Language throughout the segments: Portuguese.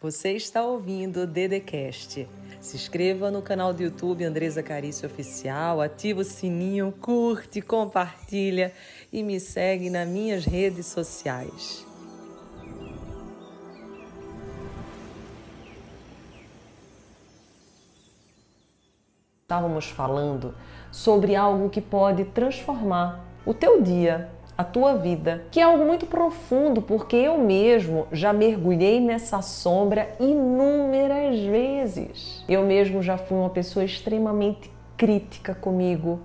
Você está ouvindo o Dedecast. Se inscreva no canal do YouTube Andresa Carício Oficial, ativa o sininho, curte, compartilha e me segue nas minhas redes sociais. Estávamos falando sobre algo que pode transformar o teu dia, a tua vida, que é algo muito profundo, porque eu mesmo já mergulhei nessa sombra inúmeras vezes. Eu mesmo já fui uma pessoa extremamente crítica comigo,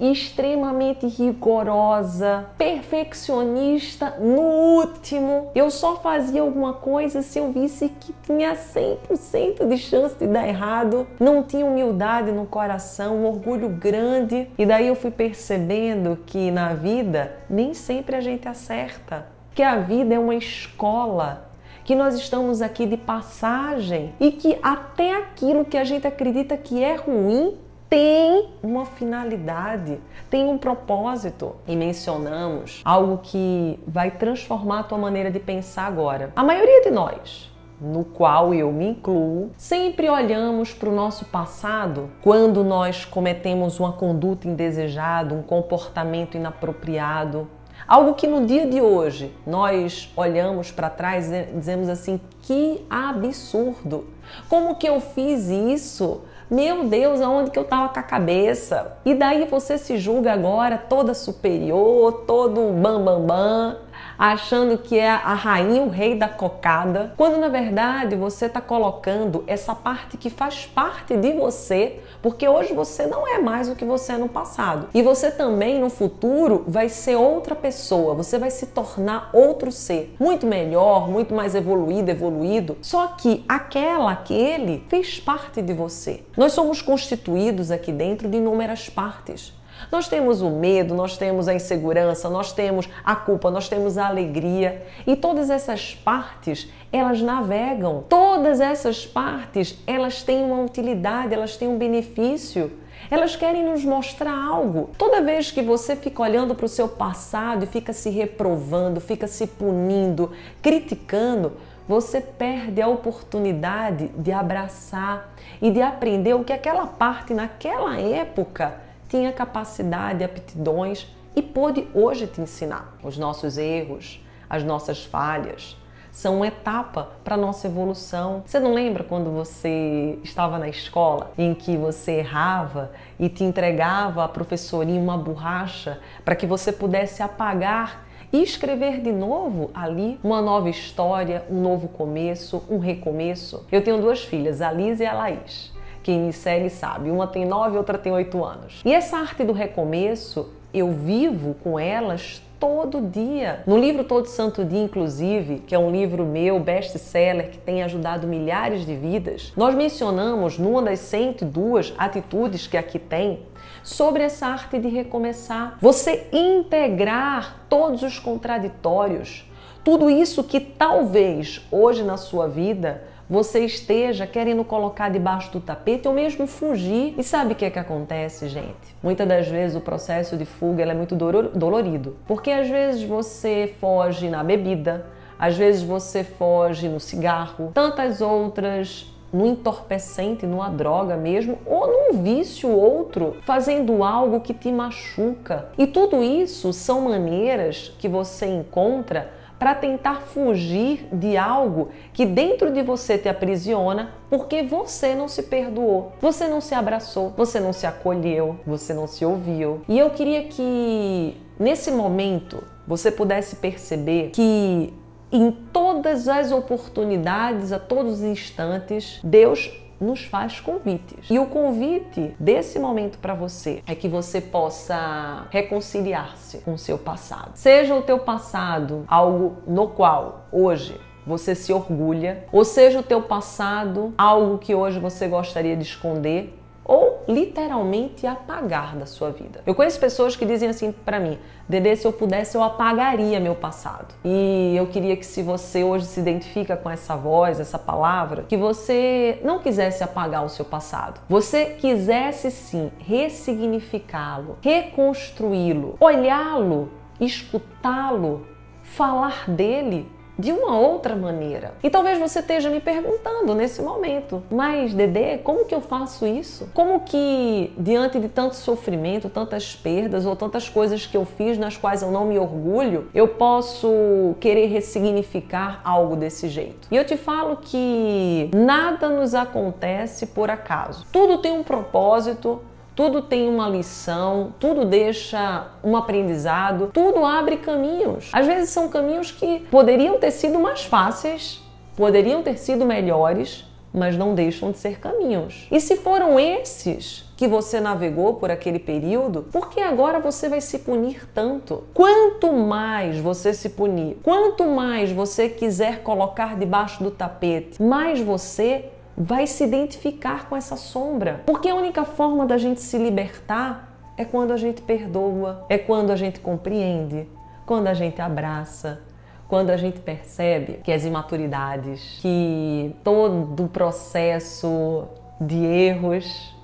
extremamente rigorosa, perfeccionista no último. Eu só fazia alguma coisa se eu visse que tinha 100% de chance de dar errado. Não tinha humildade no coração, um orgulho grande. E daí eu fui percebendo que na vida nem sempre a gente acerta. Que a vida é uma escola que nós estamos aqui de passagem e que até aquilo que a gente acredita que é ruim tem uma finalidade, tem um propósito. E mencionamos algo que vai transformar a tua maneira de pensar agora. A maioria de nós, no qual eu me incluo, sempre olhamos para o nosso passado quando nós cometemos uma conduta indesejada, um comportamento inapropriado, Algo que no dia de hoje nós olhamos para trás e dizemos assim: que absurdo! Como que eu fiz isso? Meu Deus, aonde que eu estava com a cabeça? E daí você se julga agora toda superior, todo bam bam bam, achando que é a rainha, o rei da cocada, quando na verdade você está colocando essa parte que faz parte de você, porque hoje você não é mais o que você é no passado. E você também no futuro vai ser outra pessoa, você vai se tornar outro ser, muito melhor, muito mais evoluído, evoluído. Só que aquela, aquele fez parte de você. Nós somos constituídos aqui dentro de inúmeras partes. Nós temos o medo, nós temos a insegurança, nós temos a culpa, nós temos a alegria e todas essas partes, elas navegam. Todas essas partes, elas têm uma utilidade, elas têm um benefício. Elas querem nos mostrar algo. Toda vez que você fica olhando para o seu passado e fica se reprovando, fica se punindo, criticando, você perde a oportunidade de abraçar e de aprender o que aquela parte naquela época tinha capacidade, aptidões e pôde hoje te ensinar. Os nossos erros, as nossas falhas, são uma etapa para a nossa evolução. Você não lembra quando você estava na escola em que você errava e te entregava a professorinha uma borracha para que você pudesse apagar e escrever de novo ali uma nova história, um novo começo, um recomeço? Eu tenho duas filhas, a Liz e a Laís. Quem me segue sabe, uma tem nove, outra tem oito anos. E essa arte do recomeço, eu vivo com elas todo dia. No livro Todo Santo Dia, inclusive, que é um livro meu, best-seller, que tem ajudado milhares de vidas, nós mencionamos numa das 102 atitudes que aqui tem sobre essa arte de recomeçar. Você integrar todos os contraditórios, tudo isso que talvez hoje na sua vida você esteja querendo colocar debaixo do tapete ou mesmo fugir. E sabe o que é que acontece, gente? Muitas das vezes o processo de fuga é muito dolorido, porque às vezes você foge na bebida, às vezes você foge no cigarro, tantas outras no entorpecente, numa droga mesmo, ou num vício outro, fazendo algo que te machuca. E tudo isso são maneiras que você encontra para tentar fugir de algo que dentro de você te aprisiona porque você não se perdoou, você não se abraçou, você não se acolheu, você não se ouviu. E eu queria que nesse momento você pudesse perceber que em todas as oportunidades, a todos os instantes, Deus nos faz convites. E o convite desse momento para você é que você possa reconciliar-se com o seu passado. Seja o teu passado algo no qual hoje você se orgulha, ou seja o teu passado algo que hoje você gostaria de esconder, ou literalmente apagar da sua vida. Eu conheço pessoas que dizem assim para mim: Dede, se eu pudesse, eu apagaria meu passado. E eu queria que, se você hoje se identifica com essa voz, essa palavra, que você não quisesse apagar o seu passado. Você quisesse sim ressignificá-lo, reconstruí-lo, olhá-lo, escutá-lo, falar dele de uma outra maneira. E talvez você esteja me perguntando nesse momento, mas Dedê, como que eu faço isso? Como que diante de tanto sofrimento, tantas perdas ou tantas coisas que eu fiz nas quais eu não me orgulho, eu posso querer ressignificar algo desse jeito? E eu te falo que nada nos acontece por acaso. Tudo tem um propósito, tudo tem uma lição, tudo deixa um aprendizado, tudo abre caminhos. Às vezes são caminhos que poderiam ter sido mais fáceis, poderiam ter sido melhores, mas não deixam de ser caminhos. E se foram esses que você navegou por aquele período, por que agora você vai se punir tanto? Quanto mais você se punir, quanto mais você quiser colocar debaixo do tapete, mais você vai se identificar com essa sombra. Porque a única forma da gente se libertar é quando a gente perdoa, é quando a gente compreende, quando a gente abraça, quando a gente percebe que as imaturidades, que todo o processo de erros,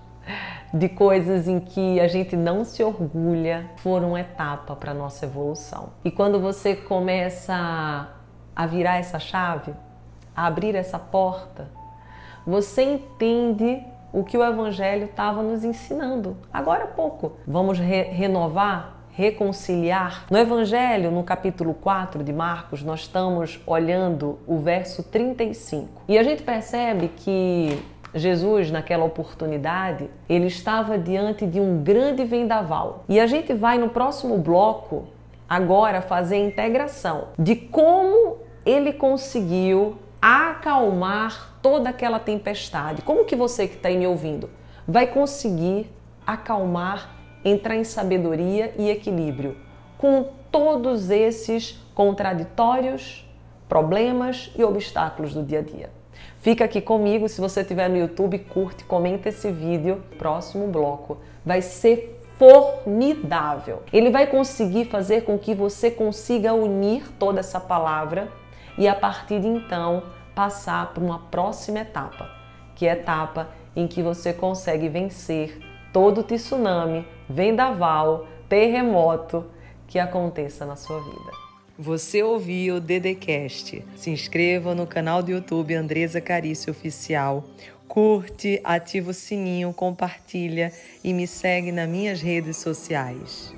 de coisas em que a gente não se orgulha, foram etapa para nossa evolução. E quando você começa a virar essa chave, a abrir essa porta, você entende o que o Evangelho estava nos ensinando agora há pouco. Vamos re renovar, reconciliar. No Evangelho, no capítulo 4 de Marcos, nós estamos olhando o verso 35 e a gente percebe que Jesus, naquela oportunidade, ele estava diante de um grande vendaval. E a gente vai no próximo bloco agora fazer a integração de como ele conseguiu acalmar toda aquela tempestade. Como que você que está aí me ouvindo vai conseguir acalmar, entrar em sabedoria e equilíbrio com todos esses contraditórios, problemas e obstáculos do dia a dia? Fica aqui comigo, se você estiver no YouTube, curte, comenta esse vídeo. Próximo bloco vai ser formidável. Ele vai conseguir fazer com que você consiga unir toda essa palavra e a partir de então passar para uma próxima etapa, que é a etapa em que você consegue vencer todo o tsunami, vendaval, terremoto que aconteça na sua vida. Você ouviu o Dedecast. Se inscreva no canal do YouTube Andresa Carício Oficial. Curte, ativa o sininho, compartilha e me segue nas minhas redes sociais.